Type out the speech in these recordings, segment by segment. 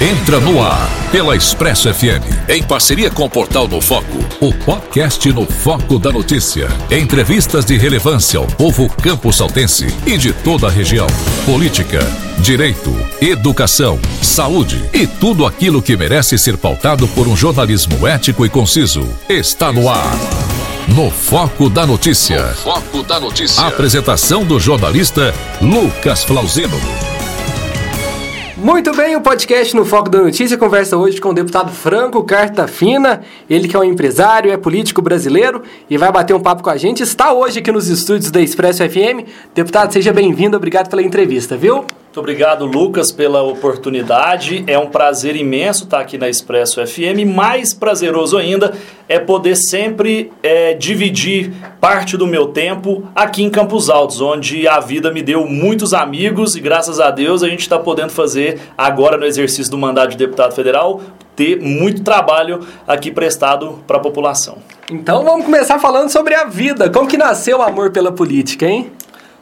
Entra no ar pela Expresso FM, em parceria com o Portal No Foco, o podcast No Foco da Notícia. Entrevistas de relevância ao povo campo-saltense e de toda a região. Política, direito, educação, saúde e tudo aquilo que merece ser pautado por um jornalismo ético e conciso. Está no ar. No Foco da Notícia. No Foco da Notícia. Apresentação do jornalista Lucas Flauzino. Muito bem, o podcast no Foco da Notícia conversa hoje com o deputado Franco Carta Fina, ele que é um empresário, é político brasileiro e vai bater um papo com a gente. Está hoje aqui nos estúdios da Expresso FM. Deputado, seja bem-vindo, obrigado pela entrevista, viu? Muito obrigado, Lucas, pela oportunidade. É um prazer imenso estar aqui na Expresso FM. Mais prazeroso ainda é poder sempre é, dividir parte do meu tempo aqui em Campos Altos, onde a vida me deu muitos amigos e, graças a Deus, a gente está podendo fazer agora no exercício do mandato de deputado federal ter muito trabalho aqui prestado para a população. Então vamos começar falando sobre a vida. Como que nasceu o amor pela política, hein?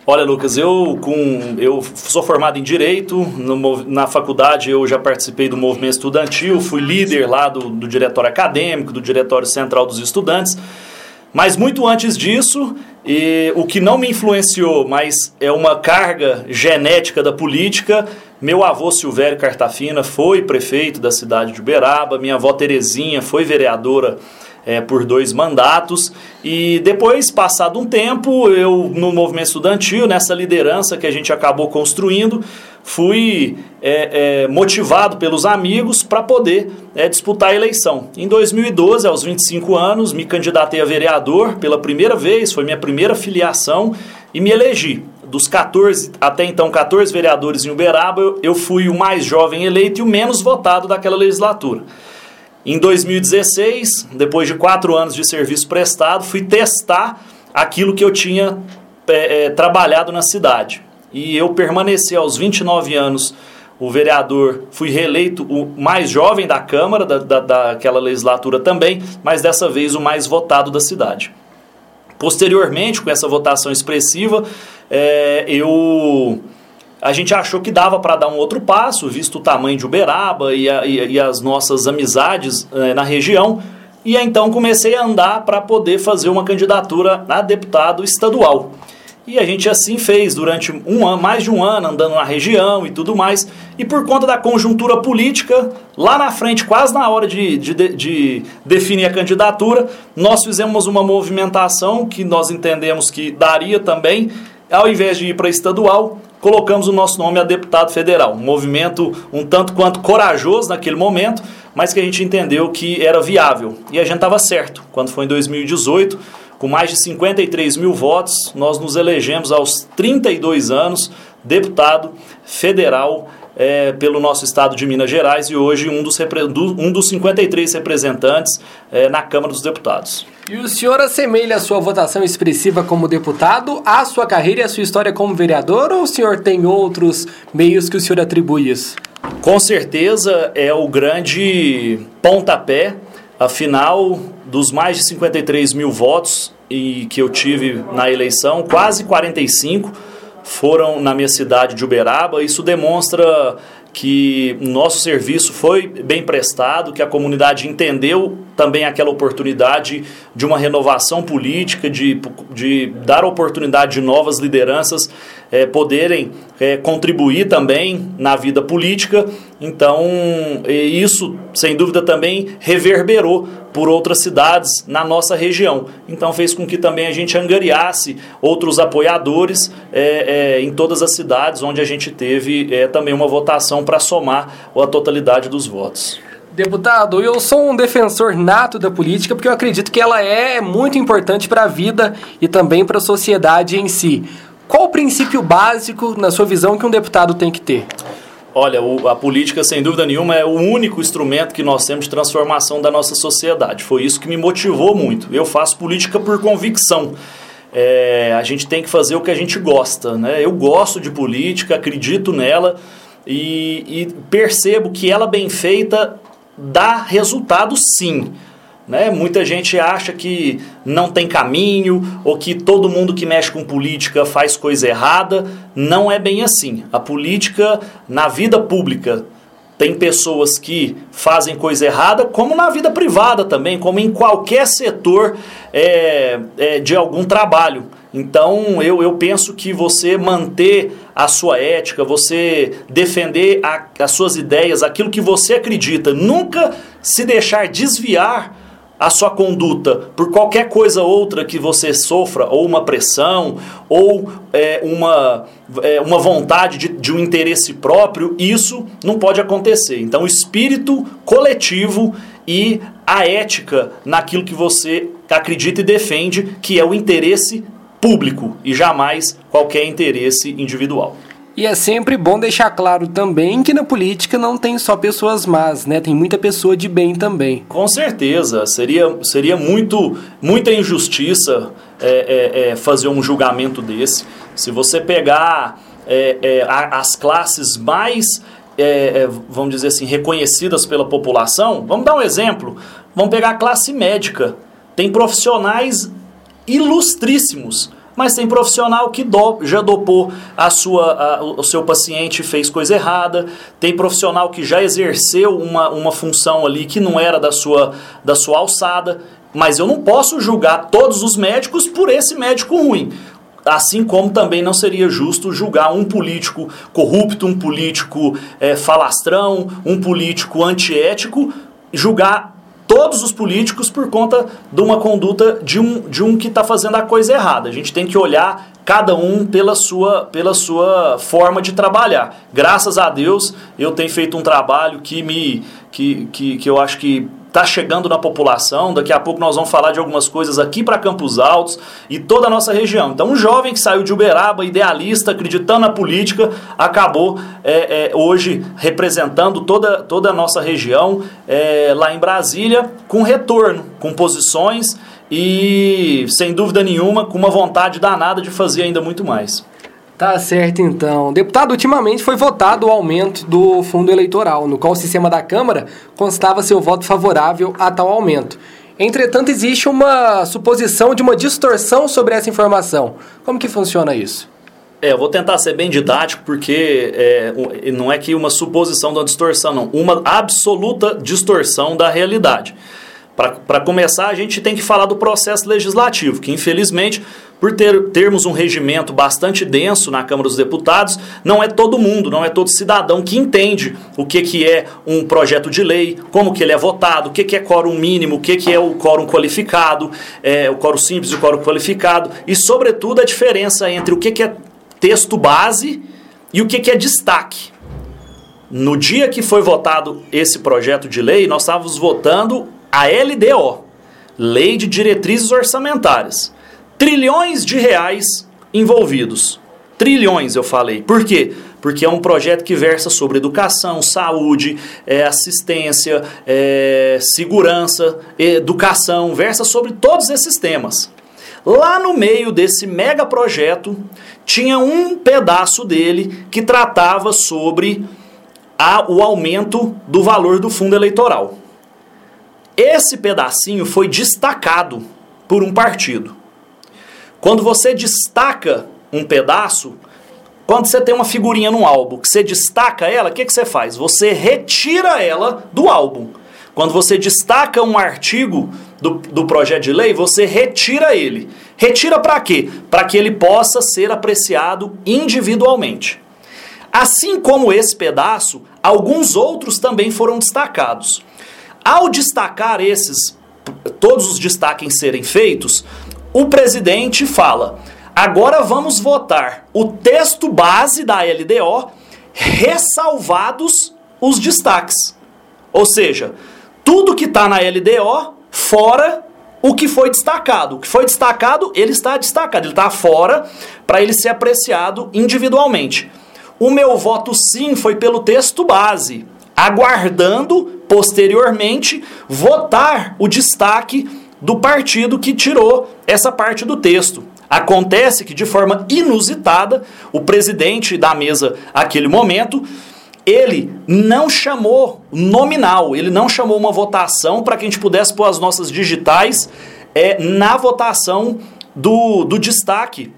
Olha, Lucas, eu, com, eu sou formado em Direito, no, na faculdade eu já participei do movimento estudantil, fui líder lá do, do Diretório Acadêmico, do Diretório Central dos Estudantes, mas muito antes disso, e, o que não me influenciou, mas é uma carga genética da política, meu avô Silvério Cartafina foi prefeito da cidade de Uberaba, minha avó Terezinha foi vereadora é, por dois mandatos. E depois, passado um tempo, eu, no movimento estudantil, nessa liderança que a gente acabou construindo, fui é, é, motivado pelos amigos para poder é, disputar a eleição. Em 2012, aos 25 anos, me candidatei a vereador pela primeira vez, foi minha primeira filiação e me elegi. Dos 14, até então 14 vereadores em Uberaba, eu fui o mais jovem eleito e o menos votado daquela legislatura. Em 2016, depois de quatro anos de serviço prestado, fui testar aquilo que eu tinha é, é, trabalhado na cidade. E eu permaneci aos 29 anos o vereador, fui reeleito o mais jovem da Câmara, da, da, daquela legislatura também, mas dessa vez o mais votado da cidade. Posteriormente, com essa votação expressiva, é, eu a gente achou que dava para dar um outro passo, visto o tamanho de Uberaba e, a, e, e as nossas amizades eh, na região. E então comecei a andar para poder fazer uma candidatura a deputado estadual. E a gente assim fez durante um ano, mais de um ano, andando na região e tudo mais. E por conta da conjuntura política, lá na frente, quase na hora de, de, de, definir a candidatura, nós fizemos uma movimentação que nós entendemos que daria também, ao invés de ir para estadual, colocamos o nosso nome a deputado federal. Um movimento um tanto quanto corajoso naquele momento, mas que a gente entendeu que era viável. E a gente estava certo. Quando foi em 2018, com mais de 53 mil votos, nós nos elegemos aos 32 anos deputado federal é, pelo nosso estado de Minas Gerais e hoje um dos, um dos 53 representantes é, na Câmara dos Deputados. E o senhor assemelha a sua votação expressiva como deputado à sua carreira e à sua história como vereador ou o senhor tem outros meios que o senhor atribui isso? Com certeza é o grande pontapé, afinal, dos mais de 53 mil votos e que eu tive na eleição, quase 45 foram na minha cidade de Uberaba. Isso demonstra que nosso serviço foi bem prestado, que a comunidade entendeu também aquela oportunidade de uma renovação política, de, de dar oportunidade de novas lideranças é, poderem é, contribuir também na vida política. Então, isso, sem dúvida, também reverberou por outras cidades na nossa região. Então, fez com que também a gente angariasse outros apoiadores é, em todas as cidades onde a gente teve também uma votação para somar a totalidade dos votos. Deputado, eu sou um defensor nato da política porque eu acredito que ela é muito importante para a vida e também para a sociedade em si. Qual o princípio básico, na sua visão, que um deputado tem que ter? Olha, o, a política, sem dúvida nenhuma, é o único instrumento que nós temos de transformação da nossa sociedade. Foi isso que me motivou muito. Eu faço política por convicção. É, a gente tem que fazer o que a gente gosta. Né? Eu gosto de política, acredito nela e, e percebo que ela bem feita dá resultado sim. Né? Muita gente acha que não tem caminho ou que todo mundo que mexe com política faz coisa errada. Não é bem assim. A política na vida pública tem pessoas que fazem coisa errada, como na vida privada também, como em qualquer setor é, é, de algum trabalho. Então eu, eu penso que você manter a sua ética, você defender a, as suas ideias, aquilo que você acredita, nunca se deixar desviar a sua conduta por qualquer coisa outra que você sofra, ou uma pressão, ou é, uma, é, uma vontade de, de um interesse próprio, isso não pode acontecer. Então, o espírito coletivo e a ética naquilo que você acredita e defende, que é o interesse público e jamais qualquer interesse individual. E é sempre bom deixar claro também que na política não tem só pessoas más, né? Tem muita pessoa de bem também. Com certeza. Seria, seria muito, muita injustiça é, é, é, fazer um julgamento desse. Se você pegar é, é, as classes mais, é, vamos dizer assim, reconhecidas pela população, vamos dar um exemplo. Vamos pegar a classe médica. Tem profissionais ilustríssimos mas tem profissional que do, já dopou a sua, a, o seu paciente fez coisa errada, tem profissional que já exerceu uma, uma função ali que não era da sua, da sua alçada, mas eu não posso julgar todos os médicos por esse médico ruim. Assim como também não seria justo julgar um político corrupto, um político é, falastrão, um político antiético, julgar todos os políticos por conta de uma conduta de um, de um que está fazendo a coisa errada. A gente tem que olhar cada um pela sua, pela sua forma de trabalhar. Graças a Deus, eu tenho feito um trabalho que me que, que, que eu acho que está chegando na população. Daqui a pouco nós vamos falar de algumas coisas aqui para Campos Altos e toda a nossa região. Então, um jovem que saiu de Uberaba, idealista, acreditando na política, acabou é, é, hoje representando toda, toda a nossa região é, lá em Brasília, com retorno, com posições e, sem dúvida nenhuma, com uma vontade danada de fazer ainda muito mais. Tá certo, então. Deputado, ultimamente foi votado o aumento do fundo eleitoral, no qual o sistema da Câmara constava seu voto favorável a tal aumento. Entretanto, existe uma suposição de uma distorção sobre essa informação. Como que funciona isso? É, eu vou tentar ser bem didático, porque é, não é que uma suposição da distorção, não. Uma absoluta distorção da realidade. Para começar, a gente tem que falar do processo legislativo, que infelizmente, por ter, termos um regimento bastante denso na Câmara dos Deputados, não é todo mundo, não é todo cidadão que entende o que, que é um projeto de lei, como que ele é votado, o que, que é quórum mínimo, o que, que é o quórum qualificado, é, o quórum simples e o quórum qualificado, e sobretudo a diferença entre o que, que é texto base e o que, que é destaque. No dia que foi votado esse projeto de lei, nós estávamos votando a LDO, Lei de Diretrizes Orçamentárias. Trilhões de reais envolvidos. Trilhões, eu falei. Por quê? Porque é um projeto que versa sobre educação, saúde, é, assistência, é, segurança, educação, versa sobre todos esses temas. Lá no meio desse mega projeto, tinha um pedaço dele que tratava sobre a, o aumento do valor do fundo eleitoral. Esse pedacinho foi destacado por um partido. Quando você destaca um pedaço, quando você tem uma figurinha num álbum, que você destaca ela, o que, que você faz? Você retira ela do álbum. Quando você destaca um artigo do, do projeto de lei, você retira ele. Retira para quê? Para que ele possa ser apreciado individualmente. Assim como esse pedaço, alguns outros também foram destacados. Ao destacar esses, todos os destaques serem feitos, o presidente fala: agora vamos votar o texto base da LDO, ressalvados os destaques. Ou seja, tudo que está na LDO, fora o que foi destacado. O que foi destacado, ele está destacado, ele está fora para ele ser apreciado individualmente. O meu voto sim foi pelo texto base aguardando posteriormente votar o destaque do partido que tirou essa parte do texto. Acontece que, de forma inusitada, o presidente da mesa, naquele momento, ele não chamou nominal, ele não chamou uma votação para que a gente pudesse pôr as nossas digitais é, na votação do, do destaque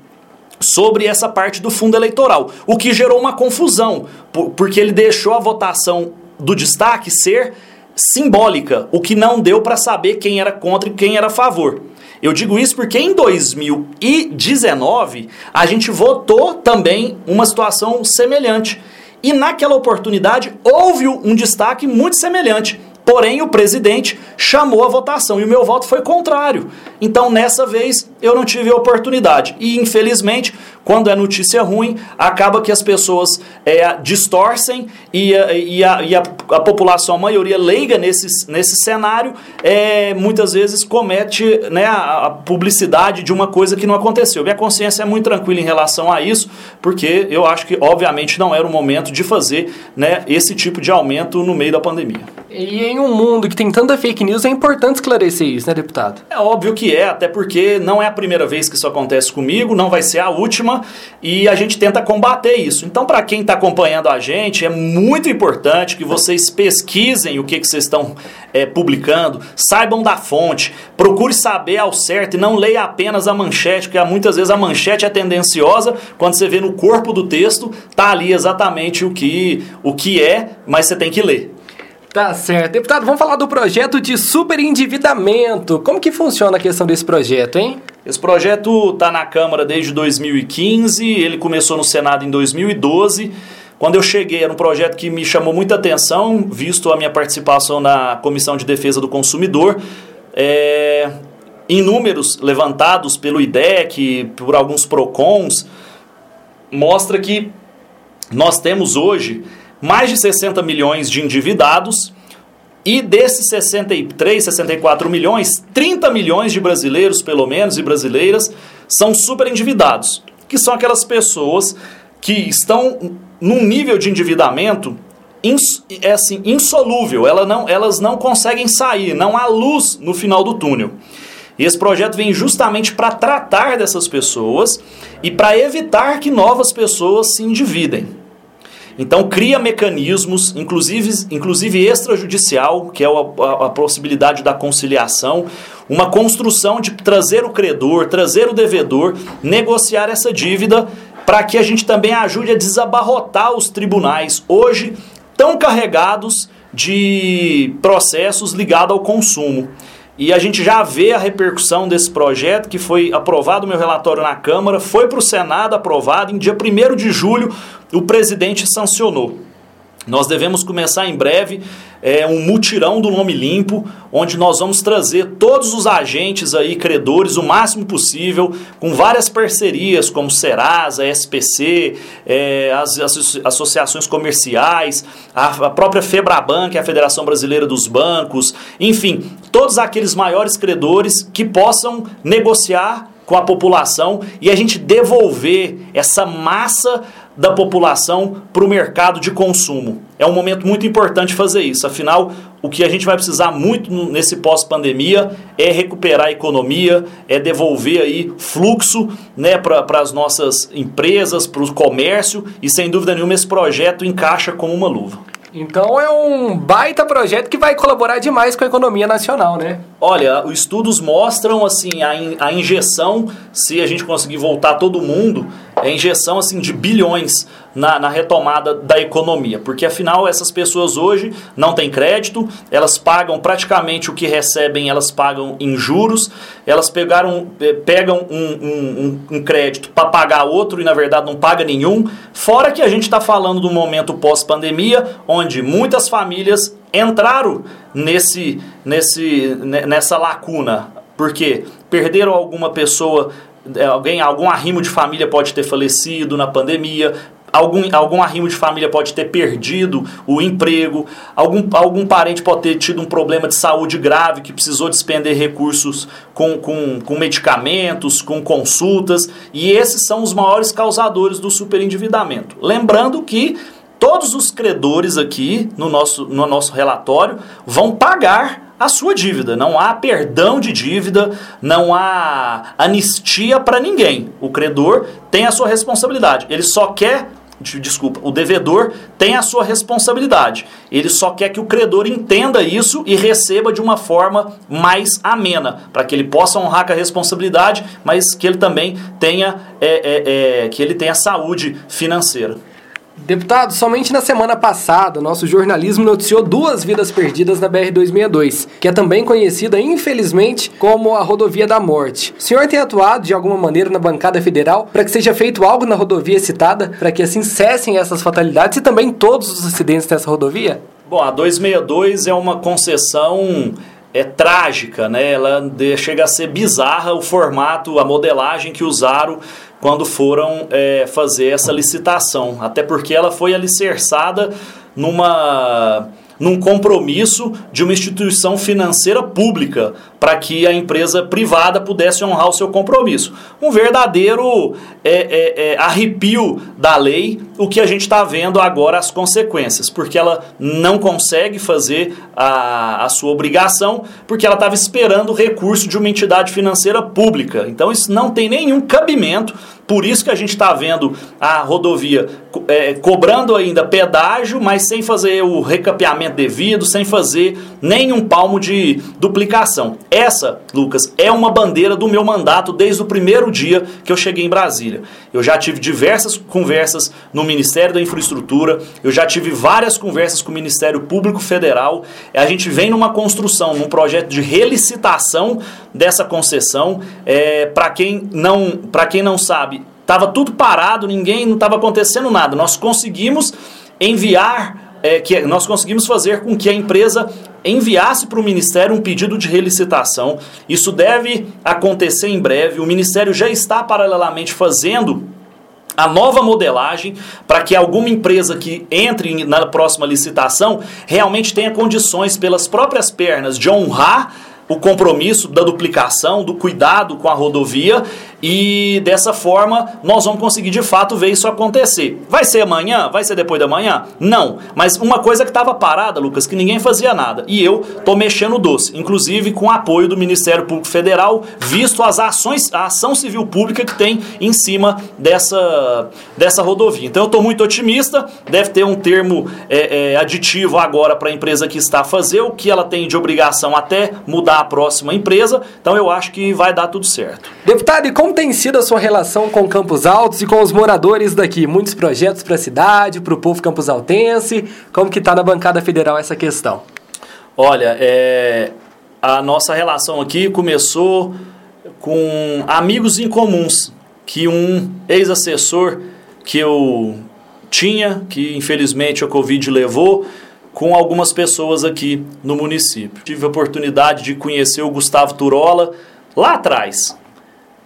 sobre essa parte do fundo eleitoral, o que gerou uma confusão, porque ele deixou a votação do destaque ser simbólica, o que não deu para saber quem era contra e quem era a favor. Eu digo isso porque em 2019 a gente votou também uma situação semelhante. E naquela oportunidade houve um destaque muito semelhante. Porém, o presidente chamou a votação e o meu voto foi contrário. Então, nessa vez, eu não tive oportunidade. E, infelizmente, quando é notícia ruim, acaba que as pessoas é, distorcem e, e, a, e a, a, população, a maioria leiga nesse, nesse cenário, é, muitas vezes comete né, a, a publicidade de uma coisa que não aconteceu. Minha consciência é muito tranquila em relação a isso, porque eu acho que, obviamente, não era o momento de fazer né, esse tipo de aumento no meio da pandemia. E em um mundo que tem tanta fake news, é importante esclarecer isso, né, deputado? É óbvio que é, até porque não é a primeira vez que isso acontece comigo, não vai ser a última, e a gente tenta combater isso. Então, para quem está acompanhando a gente, é muito importante que vocês pesquisem o que, que vocês estão é, publicando, saibam da fonte, procure saber ao certo e não leia apenas a manchete, porque muitas vezes a manchete é tendenciosa, quando você vê no corpo do texto, tá ali exatamente o que, o que é, mas você tem que ler. Tá certo. Deputado, vamos falar do projeto de superendividamento. Como que funciona a questão desse projeto, hein? Esse projeto está na Câmara desde 2015, ele começou no Senado em 2012. Quando eu cheguei, era um projeto que me chamou muita atenção, visto a minha participação na Comissão de Defesa do Consumidor. É, em números levantados pelo IDEC, por alguns PROCONs, mostra que nós temos hoje mais de 60 milhões de endividados e desses 63, 64 milhões, 30 milhões de brasileiros, pelo menos, e brasileiras, são super endividados, que são aquelas pessoas que estão num nível de endividamento ins, é assim, insolúvel, Ela não, elas não conseguem sair, não há luz no final do túnel. E esse projeto vem justamente para tratar dessas pessoas e para evitar que novas pessoas se endividem. Então cria mecanismos, inclusive, inclusive extrajudicial, que é a, a, a possibilidade da conciliação, uma construção de trazer o credor, trazer o devedor, negociar essa dívida para que a gente também ajude a desabarrotar os tribunais, hoje tão carregados de processos ligados ao consumo. E a gente já vê a repercussão desse projeto, que foi aprovado o meu relatório na Câmara, foi para o Senado aprovado, em dia 1 de julho o presidente sancionou. Nós devemos começar em breve é, um mutirão do nome limpo, onde nós vamos trazer todos os agentes aí, credores, o máximo possível, com várias parcerias, como Serasa, SPC, é, as, as, associações comerciais, a, a própria Febraban, que é a Federação Brasileira dos Bancos, enfim, todos aqueles maiores credores que possam negociar com a população e a gente devolver essa massa da população para o mercado de consumo. É um momento muito importante fazer isso. Afinal, o que a gente vai precisar muito nesse pós-pandemia é recuperar a economia, é devolver aí fluxo né, para as nossas empresas, para o comércio, e sem dúvida nenhuma esse projeto encaixa como uma luva. Então é um baita projeto que vai colaborar demais com a economia nacional, né? Olha, os estudos mostram assim a, in, a injeção, se a gente conseguir voltar todo mundo, é injeção assim de bilhões na, na, retomada da economia, porque afinal essas pessoas hoje não têm crédito, elas pagam praticamente o que recebem, elas pagam em juros, elas pegaram, eh, pegam um, um, um crédito para pagar outro e na verdade não paga nenhum, fora que a gente está falando do momento pós-pandemia, onde muitas famílias entraram nesse, nesse, nessa lacuna, porque perderam alguma pessoa é, alguém, algum arrimo de família pode ter falecido na pandemia, algum, algum arrimo de família pode ter perdido o emprego, algum, algum parente pode ter tido um problema de saúde grave que precisou despender recursos com, com, com medicamentos, com consultas, e esses são os maiores causadores do superendividamento. Lembrando que todos os credores aqui no nosso, no nosso relatório vão pagar a sua dívida. Não há perdão de dívida, não há anistia para ninguém. O credor tem a sua responsabilidade. Ele só quer desculpa, o devedor tem a sua responsabilidade. Ele só quer que o credor entenda isso e receba de uma forma mais amena, para que ele possa honrar com a responsabilidade, mas que ele também tenha, é, é, é, que ele tenha saúde financeira. Deputado, somente na semana passada, nosso jornalismo noticiou duas vidas perdidas na BR-262, que é também conhecida, infelizmente, como a Rodovia da Morte. O senhor tem atuado de alguma maneira na bancada federal para que seja feito algo na rodovia citada, para que assim cessem essas fatalidades e também todos os acidentes nessa rodovia? Bom, a 262 é uma concessão é trágica, né? Ela chega a ser bizarra o formato, a modelagem que usaram quando foram é, fazer essa licitação. Até porque ela foi alicerçada numa num compromisso de uma instituição financeira pública para que a empresa privada pudesse honrar o seu compromisso. Um verdadeiro é, é, é, arrepio da lei, o que a gente está vendo agora as consequências, porque ela não consegue fazer a, a sua obrigação, porque ela estava esperando o recurso de uma entidade financeira pública. Então isso não tem nenhum cabimento por isso que a gente está vendo a rodovia é, cobrando ainda pedágio, mas sem fazer o recapeamento devido, sem fazer nenhum palmo de duplicação. Essa, Lucas, é uma bandeira do meu mandato desde o primeiro dia que eu cheguei em Brasília. Eu já tive diversas conversas no Ministério da Infraestrutura, eu já tive várias conversas com o Ministério Público Federal. A gente vem numa construção, num projeto de relicitação dessa concessão. É, Para quem, não, quem não sabe, estava tudo parado, ninguém, não estava acontecendo nada. Nós conseguimos enviar é, que nós conseguimos fazer com que a empresa enviasse para o Ministério um pedido de relicitação. Isso deve acontecer em breve. O Ministério já está paralelamente fazendo a nova modelagem para que alguma empresa que entre na próxima licitação realmente tenha condições pelas próprias pernas de honrar o compromisso da duplicação, do cuidado com a rodovia e dessa forma nós vamos conseguir de fato ver isso acontecer. Vai ser amanhã? Vai ser depois da manhã? Não. Mas uma coisa que estava parada, Lucas, que ninguém fazia nada. E eu tô mexendo doce, inclusive com o apoio do Ministério Público Federal, visto as ações, a ação civil pública que tem em cima dessa, dessa rodovia. Então eu estou muito otimista. Deve ter um termo é, é, aditivo agora para a empresa que está a fazer o que ela tem de obrigação até mudar a próxima empresa. Então eu acho que vai dar tudo certo. Deputado, e como tem sido a sua relação com Campos Altos e com os moradores daqui? Muitos projetos para a cidade, para o povo campos altense. Como que está na bancada federal essa questão? Olha, é, a nossa relação aqui começou com amigos em comuns, que um ex-assessor que eu tinha, que infelizmente a Covid levou, com algumas pessoas aqui no município. Tive a oportunidade de conhecer o Gustavo Turola lá atrás,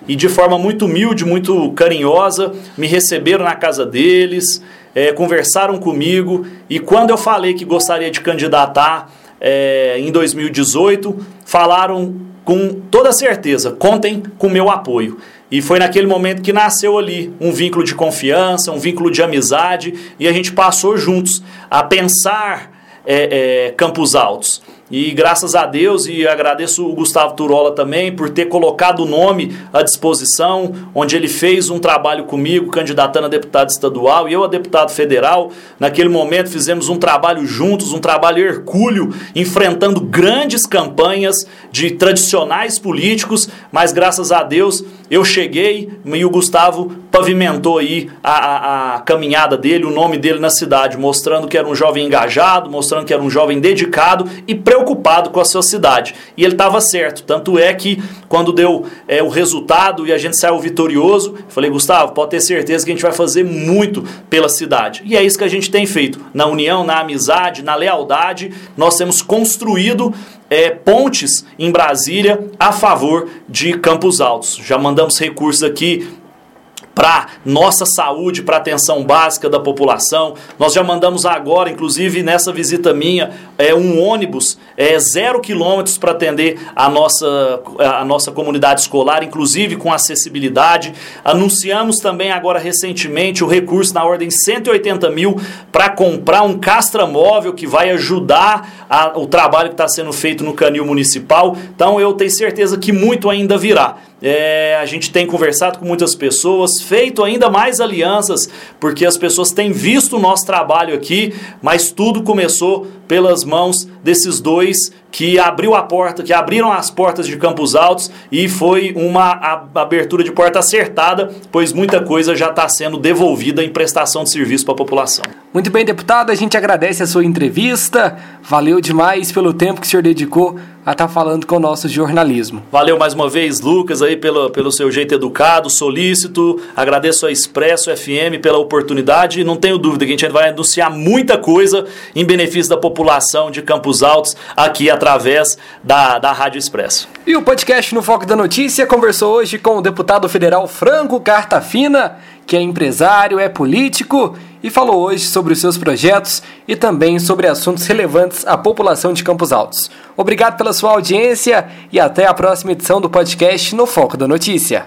e de forma muito humilde, muito carinhosa, me receberam na casa deles, é, conversaram comigo e quando eu falei que gostaria de candidatar é, em 2018, falaram com toda certeza: contem com meu apoio. E foi naquele momento que nasceu ali um vínculo de confiança, um vínculo de amizade, e a gente passou juntos a pensar é, é, Campos Altos. E graças a Deus, e agradeço o Gustavo Turola também por ter colocado o nome à disposição, onde ele fez um trabalho comigo, candidatando a deputado estadual e eu a deputado federal. Naquele momento fizemos um trabalho juntos, um trabalho hercúleo, enfrentando grandes campanhas de tradicionais políticos, mas graças a Deus eu cheguei e o Gustavo pavimentou aí a, a, a caminhada dele, o nome dele na cidade, mostrando que era um jovem engajado, mostrando que era um jovem dedicado e preocupado preocupado com a sua cidade. E ele estava certo. Tanto é que, quando deu é, o resultado e a gente saiu vitorioso, falei, Gustavo, pode ter certeza que a gente vai fazer muito pela cidade. E é isso que a gente tem feito. Na união, na amizade, na lealdade, nós temos construído é, pontes em Brasília a favor de Campos Altos. Já mandamos recursos aqui para nossa saúde, para atenção básica da população. Nós já mandamos agora, inclusive nessa visita minha, é, um ônibus é, zero quilômetros para atender a nossa, a nossa comunidade escolar, inclusive com acessibilidade. Anunciamos também agora recentemente o recurso na ordem de 180 mil para comprar um castramóvel que vai ajudar a, o trabalho que está sendo feito no canil municipal. Então eu tenho certeza que muito ainda virá. É, a gente tem conversado com muitas pessoas, feito ainda mais alianças, porque as pessoas têm visto o nosso trabalho aqui, mas tudo começou pelas mãos desses dois que abriu a porta, que abriram as portas de Campos Altos e foi uma abertura de porta acertada, pois muita coisa já está sendo devolvida em prestação de serviço para a população. Muito bem, deputado, a gente agradece a sua entrevista. Valeu demais pelo tempo que o senhor dedicou a estar tá falando com o nosso jornalismo. Valeu mais uma vez, Lucas, aí pelo, pelo seu jeito educado, solícito. Agradeço a Expresso FM pela oportunidade. Não tenho dúvida que a gente vai anunciar muita coisa em benefício da população de Campos Altos aqui através da, da Rádio Expresso. E o podcast No Foco da Notícia conversou hoje com o deputado federal Franco Cartafina, que é empresário, é político e falou hoje sobre os seus projetos e também sobre assuntos relevantes à população de Campos Altos. Obrigado pela sua audiência e até a próxima edição do podcast No Foco da Notícia.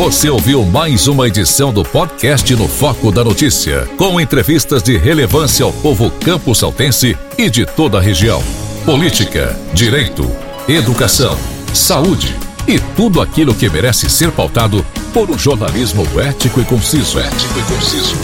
Você ouviu mais uma edição do podcast No Foco da Notícia, com entrevistas de relevância ao povo campo-saltense e de toda a região. Política, direito, educação, saúde e tudo aquilo que merece ser pautado por um jornalismo ético e conciso. Ético e conciso.